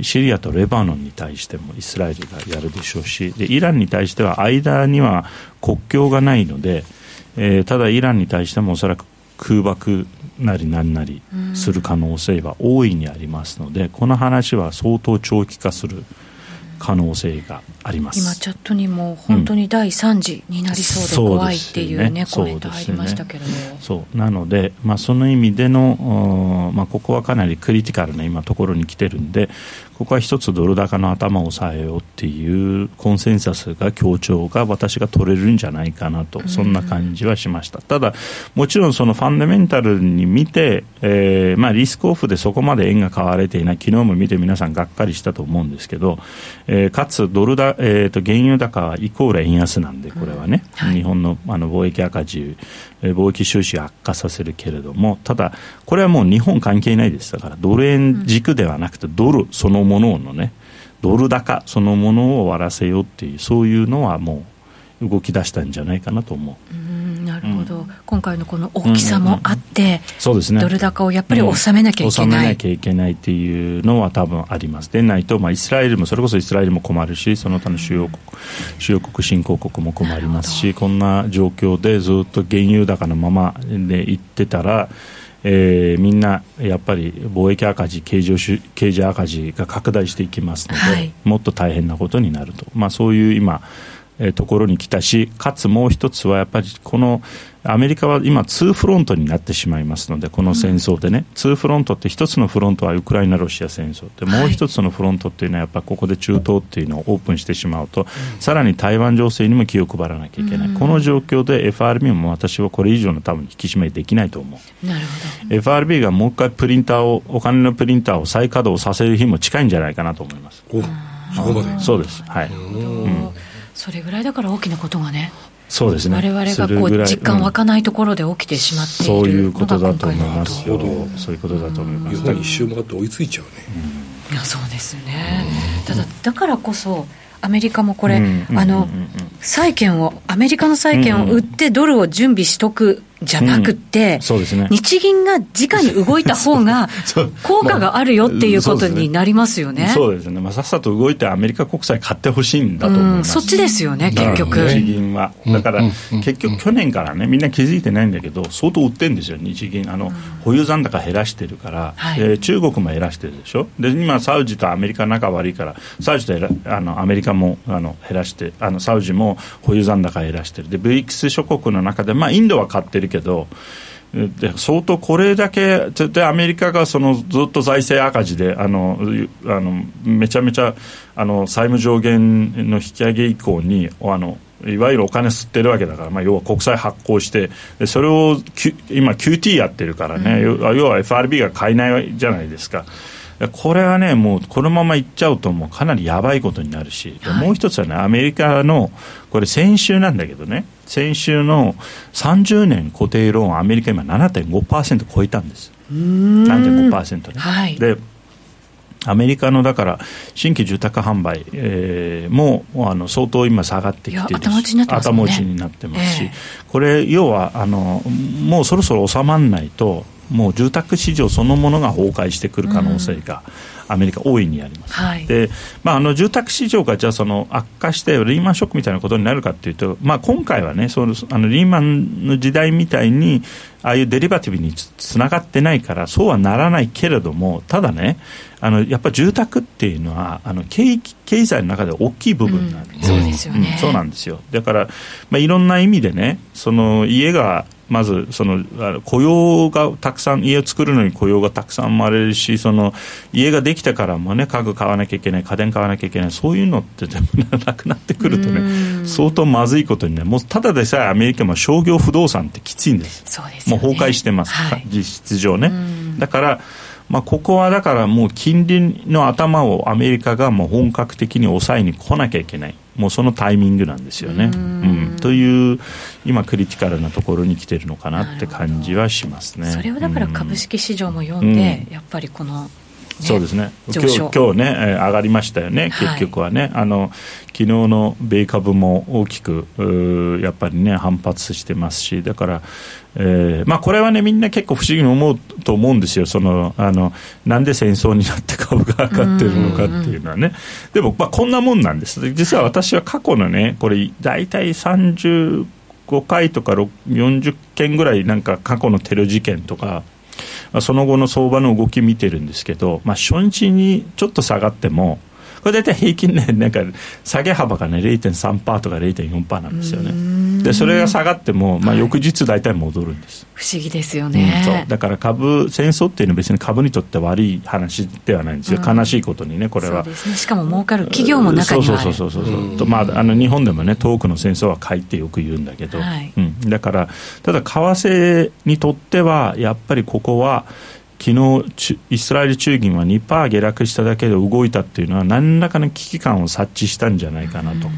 [SPEAKER 5] シリアとレバノンに対してもイスラエルがやるでしょうしでイランに対しては間には国境がないので、えー、ただイランに対してもおそらく空爆なり何なりする可能性は大いにありますので、この話は相当長期化する。可能性があります。
[SPEAKER 1] 今、チャットにも本当に第3次になりそうで怖いっていうね、うん、コメント入りましたけれど
[SPEAKER 5] そうなので、まあ、その意味での、まあ、ここはかなりクリティカルな今ところに来てるんでここは一つドル高の頭を抑えようっていうコンセンサスが強調が私が取れるんじゃないかなとそんな感じはしました、ただもちろんそのファンダメンタルに見て、えーまあ、リスクオフでそこまで円が買われていない。昨日も見て皆さんがっかりしたと思うんですけど、えー、かつドルだ、えーと、原油高イコール円安なんでこれはね、はい、日本のあの貿易赤字貿易収支を悪化させるけれどもただこれはもう日本関係ないですだからドル円軸ではなくてドルそのもののねドル高そのものを終わらせようっていうそういうのはもう動き出したんじゃないかなと思う。
[SPEAKER 1] うんなるほど、うん、今回のこの大きさもあって、
[SPEAKER 5] そうですね、
[SPEAKER 1] ドル高をやっぱり収めなきゃいけない、うん、収めな
[SPEAKER 5] きゃいけないっていうのは多分あります、でないと、まあ、イスラエルも、それこそイスラエルも困るし、その他の主要国、主要国、新興国も困りますし、こんな状況でずっと原油高のままでいってたら、えー、みんなやっぱり貿易赤字経常経常赤字が拡大していきますので、はい、もっと大変なことになると、まあ、そういう今えところに来たし、かつもう一つはやっぱりこのアメリカは今、 two front になってしまいますので、この戦争でね、うん、 two front って一つのフロントはウクライナ・ロシア戦争。で、もう一つのフロントっていうのは、やっぱりここで中東っていうのをオープンしてしまうと、さらに台湾情勢にも気を配らなきゃいけない、うん、この状況で FRB も私はこれ以上の多分引き締めできないと思
[SPEAKER 1] う。なるほど。
[SPEAKER 5] FRB がもう一回プリンターを、お金のプリンターを再稼働させる日も近いんじゃないかなと思います。
[SPEAKER 3] そこまで。
[SPEAKER 5] そうです。はい。うん
[SPEAKER 1] それぐらいだから大きなことがね
[SPEAKER 5] そうですね。
[SPEAKER 1] 我々がこう実感湧かないところで起きてしまっている、
[SPEAKER 5] そういうことだと思います。よそういうことだと思います。
[SPEAKER 3] 日本一周回って追いついちゃうね、
[SPEAKER 1] いやそうですね、ただだからこそアメリカもこれ、あの債券をアメリカの債券を売ってドルを準備しとくじゃなくて、うんそうですね、日銀が直に動いた方が 効果があるよっていうことになりますよね。
[SPEAKER 5] そうですね、まあ、さっさと動いてアメリカ国債買ってほしいんだと思います、
[SPEAKER 1] うん、そっちですよね、結局。
[SPEAKER 5] 日銀は。だから、結局、去年からね、みんな気づいてないんだけど、相当売ってるんですよ、日銀。あの、保有残高減らしてるから、はい、で中国も減らしてるでしょ？で、今、サウジとアメリカ仲悪いから、サウジとあのアメリカもあの減らして、あのサウジも保有残高減らしてる。で、ブリックス諸国の中で、まあ、インドは買ってるけど、で相当これだけでアメリカがそのずっと財政赤字であのあのめちゃめちゃあの債務上限の引き上げ以降にあのいわゆるお金吸ってるわけだから、まあ、要は国債発行してでそれを今 QT やってるからね、うん、要は FRB が買えないじゃないですか。これはね、もうこのままいっちゃうと、もうかなりやばいことになるし、はい、もう一つはね、アメリカの、これ、先週なんだけどね、先週の30年固定ローン、アメリカ今7.5%超えたんです。7.5%ね。はい、でアメリカのだから新規住宅販売、えー、もあの相当今下がってきてるし
[SPEAKER 1] 頭打ちになってます、ね、
[SPEAKER 5] になってますし、えー、これ要はあのもうそろそろ収まらないともう住宅市場そのものが崩壊してくる可能性が、アメリカ大いにあります、はい、でまあ、あの住宅市場がじゃあその悪化してリーマンショックみたいなことになるかというと、まあ、今回はねそのあのリーマンの時代みたいにああいうデリバティブにつながってないからそうはならないけれどもただねあのやっぱり住宅っていうのはあの経経済の中で大きい部分なんです、
[SPEAKER 1] うん、そうですよね、
[SPEAKER 5] うん、そうなんですよ。だから、まあ、いろんな意味でねその家がまずその雇用がたくさん家を作るのに雇用がたくさん生まれるしその家ができてからもね家具買わなきゃいけない家電買わなきゃいけないそういうのって全部 なくなってくるとね相当まずいことになる。もうただでさえアメリカも商業不動産ってきついんです。
[SPEAKER 1] そうです、
[SPEAKER 5] ね、もう崩壊してます、はい、実質上ね。だからまあ、ここはだからもう金利の頭をアメリカがもう本格的に抑えに来なきゃいけないもうそのタイミングなんですよね。うん、という今クリティカルなところに来てるのかなって感じはしますね。
[SPEAKER 1] それをだから株式市場も読んで、うん、やっぱりこの
[SPEAKER 5] そうですね。今日今日ね上がりましたよね結局はね、はい、あの昨日の米株も大きくやっぱりね反発してますしだからえーまあ、これはね、みんな結構不思議に思うと思うんですよ、そのあのなんで戦争になって株が上がってるのかっていうのはね、でも、まあ、こんなもんなんです、実は私は過去のね、これ、大体35回とか40件ぐらい、なんか過去のテロ事件とか、その後の相場の動き見てるんですけど、まあ、初日にちょっと下がっても、これ大体平均ね、なんか下げ幅がね、0.3%とか0.4%なんですよね。で、それが下がっても、まあ、翌日大体戻るんです。
[SPEAKER 1] 不思議ですよね、
[SPEAKER 5] うん、そう。だから株、戦争っていうのは別に株にとって悪い話ではないんですよ、悲しいことにね、これは。
[SPEAKER 1] ね、しかも儲かる企業も中には
[SPEAKER 5] そうそうそうそうそう、とまあ、あの日本でもね、遠くの戦争は買いってよく言うんだけど、はい、うん、だから、ただ、為替にとっては、やっぱりここは、昨日イスラエル中銀は2%下落しただけで動いたっていうのは何らかの危機感を察知したんじゃないかなと。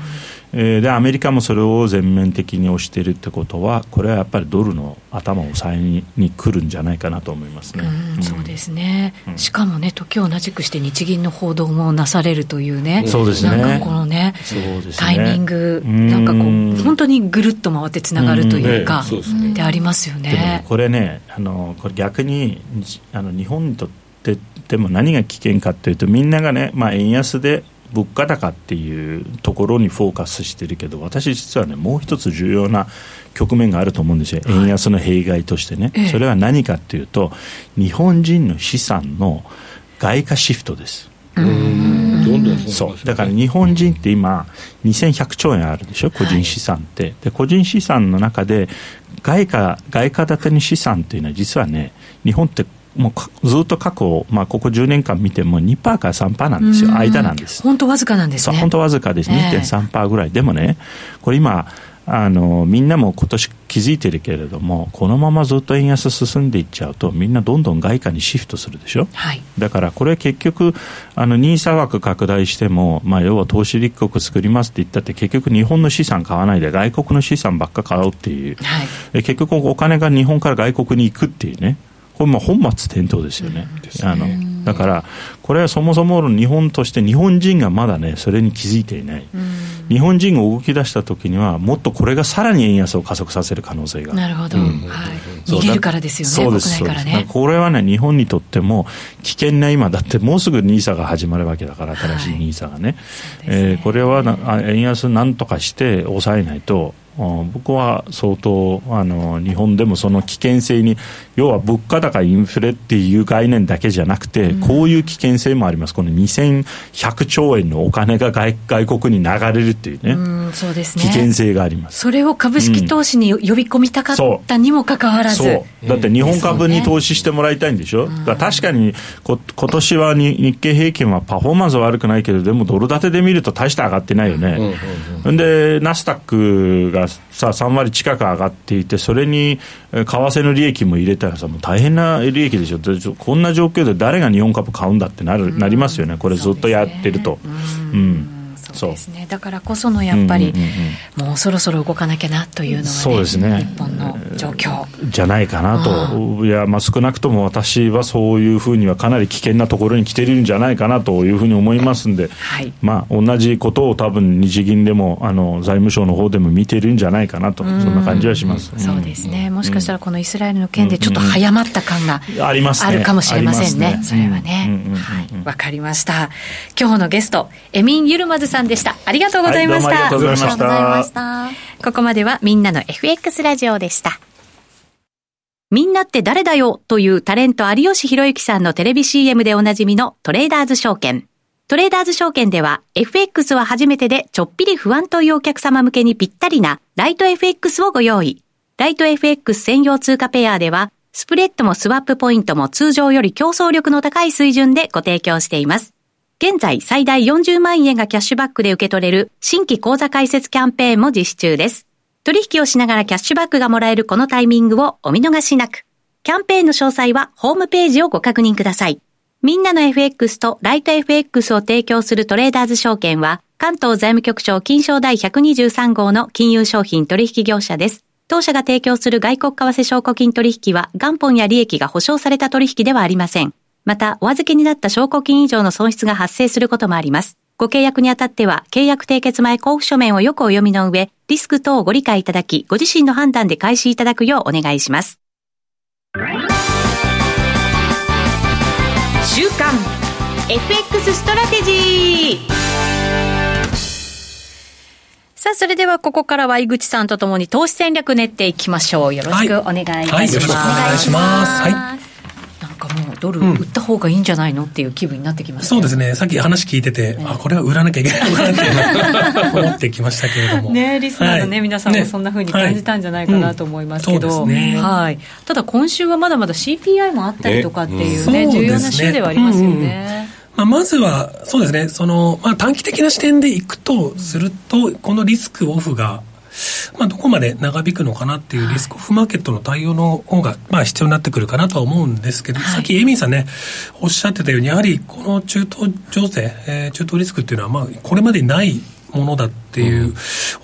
[SPEAKER 5] えー、でアメリカもそれを全面的に押しているってことはこれはやっぱりドルの頭を抑えにに来るんじゃないかなと思いますね、
[SPEAKER 1] うん、そうですね、うん、しかもね時を同じくして日銀の報道もなされるというね
[SPEAKER 5] そうですね。
[SPEAKER 1] なんかこのね、ね、タイミングなんかこう本当にぐるっと回ってつながるというか、うでありますよね、
[SPEAKER 5] ね、これねあのこれ逆にあの日本にとってでも何が危険かというとみんながね、まあ、円安で物価高っていうところにフォーカスしてるけど私実はねもう一つ重要な局面があると思うんですよ。円安の弊害としてね、はい、それは何かっていうと日本人の資産の外貨シフトです。そう。だから日本人って今2100兆円あるでしょ？個人資産って、はい、で個人資産の中で外貨外貨建てに資産っていうのは実はね日本ってもうずっと過去、まあ、ここ10年間見ても2%から3%なんですよ、間なんです。
[SPEAKER 1] 本当わずかなんですね。
[SPEAKER 5] 本当わずかです、2.3%ぐらい。でもね、これ今、あのみんなも今年気づいてるけれどもこのままずっと円安進んでいっちゃうとみんなどんどん外貨にシフトするでしょ、はい、だからこれ結局あの NISA 枠拡大しても、まあ、要は投資立国作りますって言ったって結局日本の資産買わないで外国の資産ばっか買おうっていう、はい、結局お金が日本から外国に行くっていうねこれも本末転倒ですよね。うん、あのだからこれはそもそも日本として日本人がまだねそれに気づいていない、うん、日本人が動き出した時にはもっとこれがさらに円安を加速させる可能性が。
[SPEAKER 1] なるほど、うん、はい、逃げるからですよねそうです国内からね。
[SPEAKER 5] これはね日本にとっても危険な今だってもうすぐ NISA が始まるわけだから新しい NISA がね,、はい、ね。えー、これは円安なんとかして抑えないと僕は相当あの日本でもその危険性に要は物価高インフレっていう概念だけじゃなくて、うん、こういう危険性もあります。この2100兆円のお金が外外国に流れるっていうね、うん、そうですね。危険性があります。
[SPEAKER 1] それを株式投資に呼び込みたかったにもかかわらず、
[SPEAKER 5] う。ん、だって日本株に投資してもらいたいんでしょ、うん、確かにこ今年はに日経平均はパフォーマンスは悪くないけどでもドル建てで見ると大して上がってないよね、でナスダックがさ3割近く上がっていて、それに為替の利益も入れたらさ、もう大変な利益でしょ、こんな状況で誰が日本株買うんだってなる、なりますよね、これずっとやってると。うん
[SPEAKER 1] そう。ですね。だからこそのやっぱり、もうそろそろ動かなきゃなというのは、ね、
[SPEAKER 5] そうですね。
[SPEAKER 1] 日本の状況。
[SPEAKER 5] じゃないかなと、いや、まあ、少なくとも私はそういうふうにはかなり危険なところに来てるんじゃないかなというふうに思いますんで、はい、まあ、同じことを多分日銀でもあの財務省の方でも見てるんじゃないかなと、そんな感じはします、
[SPEAKER 1] そうですね、もしかしたらこのイスラエルの件でちょっと早まった感がありますあるかもしれませんね、ね。それはね。わ、かりました。今日のゲスト、エミン・ユルマズさんでした。ありがとうございました。はい、ありがとうございました。ここまではみんなの FX ラジオでした。みんなって誰だよというタレント有吉弘行さんのテレビ CM でおなじみのトレーダーズ証券。トレーダーズ証券では FX は初めてでちょっぴり不安というお客様向けにぴったりなライト FX をご用意。ライト FX 専用通貨ペアではスプレッドもスワップポイントも通常より競争力の高い水準でご提供しています。現在最大40万円がキャッシュバックで受け取れる新規口座開設キャンペーンも実施中です。取引をしながらキャッシュバックがもらえるこのタイミングをお見逃しなく。キャンペーンの詳細はホームページをご確認ください。みんなの FX とライト FX を提供するトレーダーズ証券は、関東財務局長金賞第123号の金融商品取引業者です。当社が提供する外国為替証拠金取引は元本や利益が保証された取引ではありません。また、お預けになった証拠金以上の損失が発生することもあります。ご契約にあたっては、契約締結前交付書面をよくお読みの上、リスク等をご理解いただき、ご自身の判断で開始いただくようお願いします。週刊 FX ストラテジーさあ、それではここからは井口さんとともに投資戦略練っていきましょう。よろしくお願いいたします。はい、はい、よろしくお願いします。はい。かもうドル売った方がいいんじゃないのっていう気分になってきま
[SPEAKER 2] した、そうですね。さっき話聞いてて、あこれは売らなきゃいけないのかなって思ってきましたけれども。
[SPEAKER 1] ねリスナーのね、はい、皆さんもそんなふうに感じたんじゃないかなと思いますけど、ね。はい、ただ今週はまだまだ CPI もあったりとかっていうね、重要な週ではありますよね、
[SPEAKER 2] まあ、まずは、そうですね、その、まあ、短期的な視点でいくとすると、このリスクオフがまあ、どこまで長引くのかなっていうリスクオフマーケットの対応の方が、まあ、必要になってくるかなとは思うんですけど、はい、さっきエミンさんね、おっしゃってたように、やはりこの中東情勢、えー、中東リスクっていうのは、まあ、これまでにないものだっていう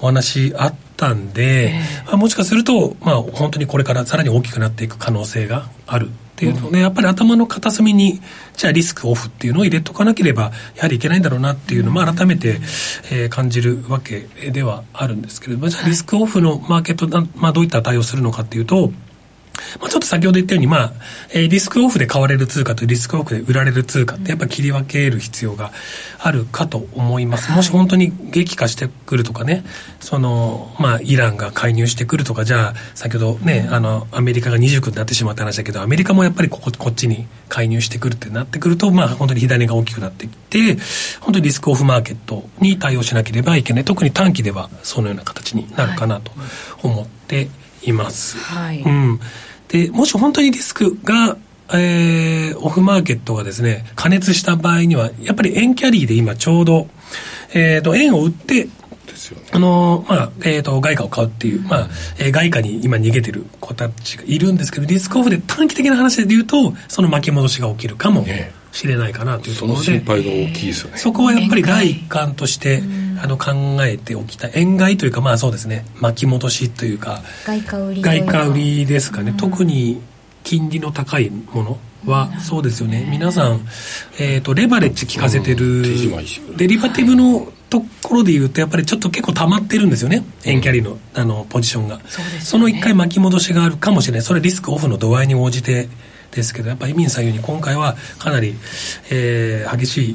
[SPEAKER 2] お話あったんで、うん、まあ、もしかすると、まあ、本当にこれからさらに大きくなっていく可能性があるっていうのね、やっぱり頭の片隅に、じゃあリスクオフっていうのを入れとかなければ、やはりいけないんだろうなっていうのも、改めて、えー、感じるわけではあるんですけれども、じゃあリスクオフのマーケット、まあ、どういった対応するのかっていうと、まあ、ちょっと先ほど言ったように、まあ、えー、リスクオフで買われる通貨とリスクオフで売られる通貨ってやっぱ切り分ける必要があるかと思います。もし本当に激化してくるとかね、その、まあ、イランが介入してくるとか、じゃあ、先ほどね、あの、アメリカが二重苦になってしまった話だけど、アメリカもやっぱりここ、こっちに介入してくるってなってくると、まあ、本当に火種が大きくなってきて、本当にリスクオフマーケットに対応しなければいけない。特に短期ではそのような形になるかなと思っています。はい。うん。で、もし本当にリスクが、えー、オフマーケットがですね、加熱した場合には、やっぱり円キャリーで今ちょうど、えっ、ー、と、円を売って、あのまあ、えっ、ー、と、外貨を買うっていう、まあ、えー、外貨に今逃げてる子たちがいるんですけど、リスクオフで短期的な話で言うと、その巻き戻しが起きるかもしれないかなというところで、その心
[SPEAKER 3] 配が大きいですよね。
[SPEAKER 2] そこはやっぱり第一環として、あの考えておきたい円買いというかまあそうですね。巻き戻しというか
[SPEAKER 4] 外貨売り
[SPEAKER 2] 外貨売りですかね、うん、特に金利の高いものは、そうですよね。皆さん、えーと、レバレッジ効かせてる、デリバティブのところでいうとやっぱりちょっと結構溜まってるんですよね。円キャリーのあのポジションが。そ、ね,、の1回巻き戻しがあるかもしれない。それリスクオフの度合いに応じてですけどやっぱりエミンさん言うに今回はかなり、えー、激し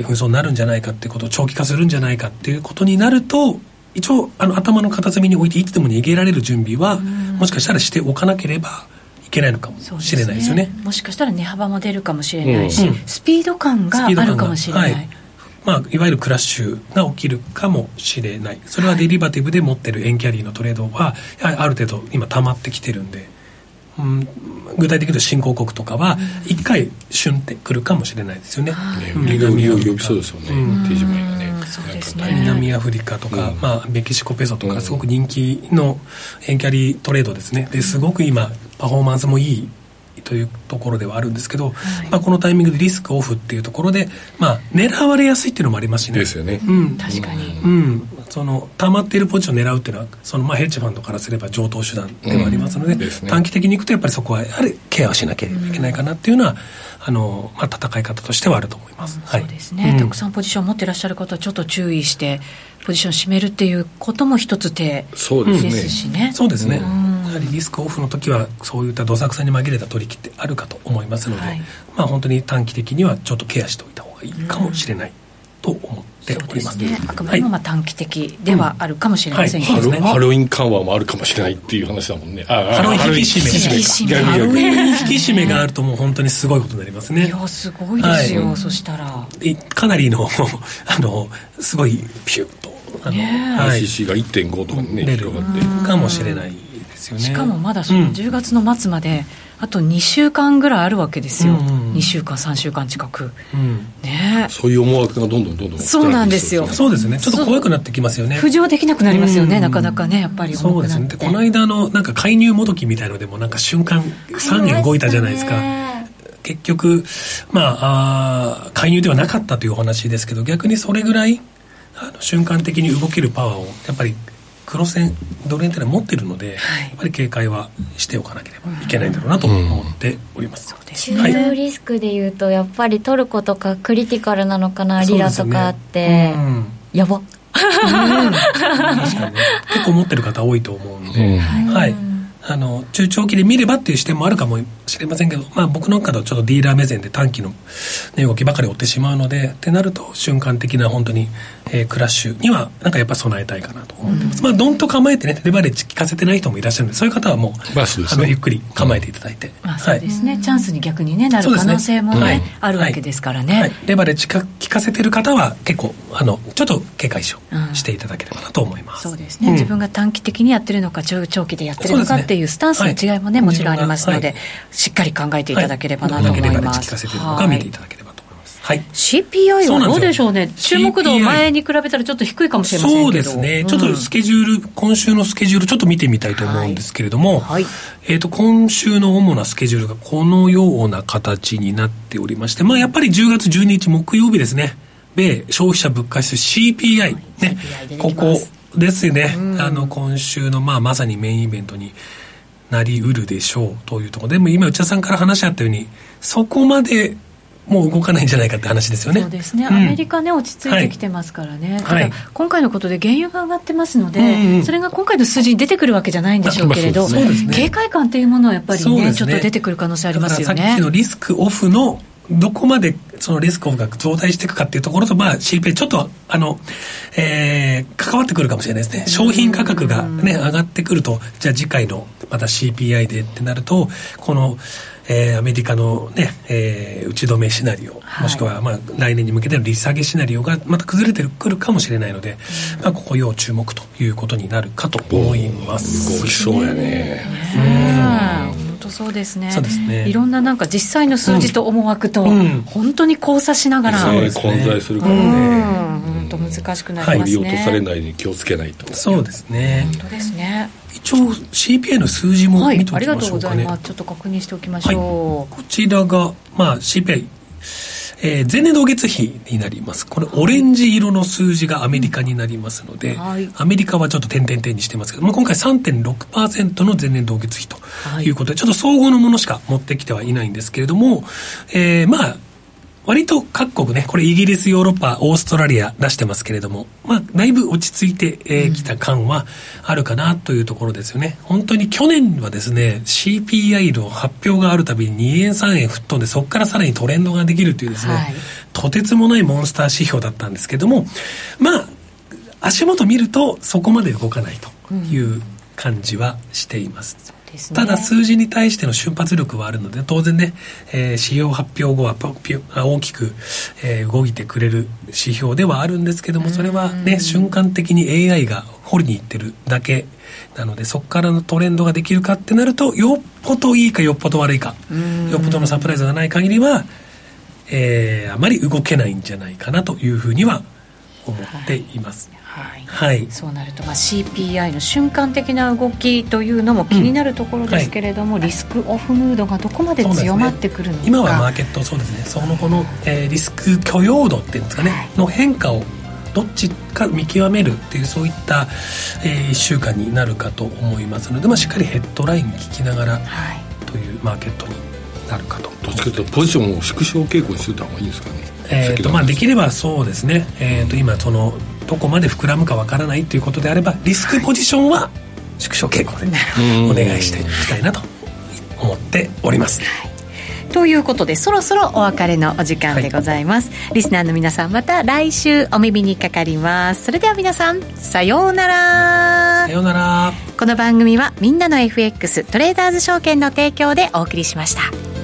[SPEAKER 2] い紛争になるんじゃないかってこと長期化するんじゃないかっていうことになると一応あの頭の片隅に置いていつでも逃げられる準備はもしかしたらしておかなければいけないのかもしれないですよね、
[SPEAKER 1] ね、もしかしたら値幅も出るかもしれないし、うん、スピード感があるかもしれない。
[SPEAKER 2] まあ、いわゆるクラッシュが起きるかもしれない。それはデリバティブで持ってる円キャリーのトレードはある程度今溜まってきてるんでうん、具体的に言うと新興国とかは一回旬ってくるかもしれないですよね。
[SPEAKER 3] 南アフリカそうですよね。
[SPEAKER 2] 南アフリカとか、まあ、メキシコペソとかすごく人気の円キャリートレードですね。ですごく今パフォーマンスもいいというところではあるんですけど、はい、まあ、このタイミングでリスクオフっていうところで、まあ、狙われやすいっていうのもありますしね。
[SPEAKER 3] ですよね。
[SPEAKER 2] うん、
[SPEAKER 1] 確かに。
[SPEAKER 2] うん、その溜まっているポジションを狙うっていうのはその、まあ、ヘッジファンドからすれば上等手段ではありますのでうん。でね、短期的にいくとやっぱりそこはやはりケアしなきゃいけないかなっていうのは、あのまあ、戦い方としてはあると思います、
[SPEAKER 1] はい、そうですね、たくさんポジションを持っていらっしゃる方はちょっと注意してポジションを占めるっていうことも一つ手ですしね。
[SPEAKER 2] そうですね、やはりリスクオフの時はそういったどさくさに紛れた取引ってあるかと思いますので、はい、まあ本当に短期的にはちょっとケアしておいた方がいいかもしれないと思っております。ね、
[SPEAKER 1] あくまでもまあ短期的ではあるかもしれませんけど、
[SPEAKER 3] ねハロウィン緩和もあるかもしれないっていう話だもんね。
[SPEAKER 2] ハロウィン引き締め。ハロウィン引き締めがあるともう本当にすごいことになりますね。
[SPEAKER 1] いやすごいですよ、はい、そしたら。
[SPEAKER 2] かなりの あのすごいピュッと。
[SPEAKER 3] あの、はい、ICC が1.5とかね
[SPEAKER 2] 出るかもしれないですよね。
[SPEAKER 1] しかもまだその10月の末まで、あと2週間ぐらいあるわけですよ、うん。うん、2週間3週間近く、うん、ね。
[SPEAKER 3] そういう思惑がどんどんどんどん
[SPEAKER 1] そうなんですよ。
[SPEAKER 2] そうですね。ちょっと怖くなってきますよね。
[SPEAKER 1] 浮上できなくなりますよね、なかなかねやっぱり
[SPEAKER 2] そうですね。でこの間のなんか介入もどきみたいのでもなんか瞬間3円動いたじゃないですか。結局まああ介入ではなかったというお話ですけど逆にそれぐらいあの瞬間的に動けるパワーをやっぱり黒線ドル円っていうのは持ってるので、はい、やっぱり警戒はしておかなければいけないんだろうなと思っております、
[SPEAKER 4] うん、中央リスクでいうとやっぱりトルコとかクリティカルなのかなリラとかあって、ねうん、やば、うん、確かにね。
[SPEAKER 2] 結構持ってる方多いと思うんで、はいあの中長期で見ればっていう視点もあるかもしれませんけど、まあ、僕の中ではちょっとディーラー目線で短期の値動きばかり追ってしまうのでってなると瞬間的な本当に、えー、クラッシュにはなんかやっぱ備えたいかなと思ってます、うん、まあどんと構えてねレバレッジ効かせてない人もいらっしゃるんでそういう方はもう、まあ、あのゆっくり構えていただいて、
[SPEAKER 1] うん、そうですね、はい、チャンスに逆に、ね、なる可能性もね、ねはい、あるわけですからね、はい、
[SPEAKER 2] レバレッジ効かせてる方は結構あのちょっと警戒ししていただければなと思います、
[SPEAKER 1] そうですね、自分が短期的にやってるのか中長期でやってるのかっていうスタンスの違いもね、もちろんありますので、しっかり考えていただければなと思います。はい、CPI はどうでしょうね、注目度前に比べたらちょっと低いかもしれません
[SPEAKER 2] そうですね、ちょっとスケジュール、今週のスケジュール、ちょっと見てみたいと思うんですけれども、はい、えっ、と、今週の主なスケジュールがこのような形になっておりまして、まあ、やっぱり10月12日木曜日ですね、米消費者物価指数 CPI、ね、ここですね、あの、今週の、まあ、まさにメインイベントに、なりうるでしょうというところでも今内田さんから話あったようにそこまでもう動かないんじゃないかって話ですよね。
[SPEAKER 1] そうですね。うん、アメリカね落ち着いてきてますからね。はい、ただ今回のことで原油が上がってますので、うんうん、それが今回の数字に出てくるわけじゃないんでしょうけれど、ね、警戒感っていうものはやっぱりね、ね、ちょっと出てくる可能性ありますよね。
[SPEAKER 2] さっきのリスクオフのどこまでそのリスクオフが増大していくかっていうところと、まあ、CPI ちょっと、あの、えー、関わってくるかもしれないですね。商品価格がね、上がってくると、じゃあ次回のまた CPI でってなると、この、えー、アメリカのね、えー、打ち止めシナリオ、はい、もしくは、まあ、来年に向けての利下げシナリオがまた崩れてくるかもしれないので、うん、まあ、ここ要注目ということになるかと思います。
[SPEAKER 3] 動きそうやね。
[SPEAKER 1] うん当そうですね。そうですね。いろんななんか実際の数字と思惑と、本当に交差しながら、
[SPEAKER 3] そうですね、混在するから。ね
[SPEAKER 1] 本当難しくなりますね、
[SPEAKER 3] はい、落とされないように気をつけないと。
[SPEAKER 2] そうですね。
[SPEAKER 1] 本当ですね。
[SPEAKER 2] 一応 CPI の数字も見ておきましょうかね、はい、ありがとうございます。
[SPEAKER 1] ちょっと確認しておきましょ
[SPEAKER 2] う、はい、こちらが、まあ、CPI えー、前年同月比になります。これ、オレンジ色の数字がアメリカになりますので、はい、アメリカはちょっと点々点にしてますけど、まあ、今回3.6%の前年同月比ということで、はい、ちょっと総合のものしか持ってきてはいないんですけれども、えー、まあ、割と各国ね、これイギリス、ヨーロッパ、オーストラリア出してますけれども、まあ、だいぶ落ち着いてき、えー、た感はあるかなというところですよね。本当に去年はですね、CPI の発表があるたびに2円3円吹っ飛んで、そこからさらにトレンドができるというですね、はい、とてつもないモンスター指標だったんですけども、まあ、足元見るとそこまで動かないという感じはしています。ね、ただ数字に対しての瞬発力はあるので当然ね、えー、指標発表後は大きく、えー、動いてくれる指標ではあるんですけどもそれはね瞬間的に AI が掘りにいってるだけなのでそこからのトレンドができるかってなるとよっぽどいいかよっぽど悪いかよっぽどのサプライズがない限りは、えー、あまり動けないんじゃないかなというふうには思っています。
[SPEAKER 1] はいはい、はい、そうなると、まあ、CPI の瞬間的な動きというのも気になるところですけれども、うんはい、リスクオフムードがどこまで強まってくるのか、ね、
[SPEAKER 2] 今はマーケットそうですね。その後の、えー、リスク許容度っていうんですかね、はい、の変化をどっちか見極めるっていうそういった、えー、1週間になるかと思いますので、まあ、しっかりヘッドライン聞きながらというマーケットになるかと。
[SPEAKER 3] どっちかというとポジションを縮小傾向にしてた方がいいんですかね。
[SPEAKER 2] えーとまあ、できればそうですね、えー、と今そのどこまで膨らむかわからないということであればリスクポジションは縮小傾向でお願いしていきたいなと思っております。
[SPEAKER 1] ということでそろそろお別れのお時間でございます、はい、リスナーの皆さんまた来週お耳にかかります。それでは皆さんさようなら。
[SPEAKER 2] さようなら。
[SPEAKER 1] この番組はみんなの FX トレーダーズ証券の提供でお送りしました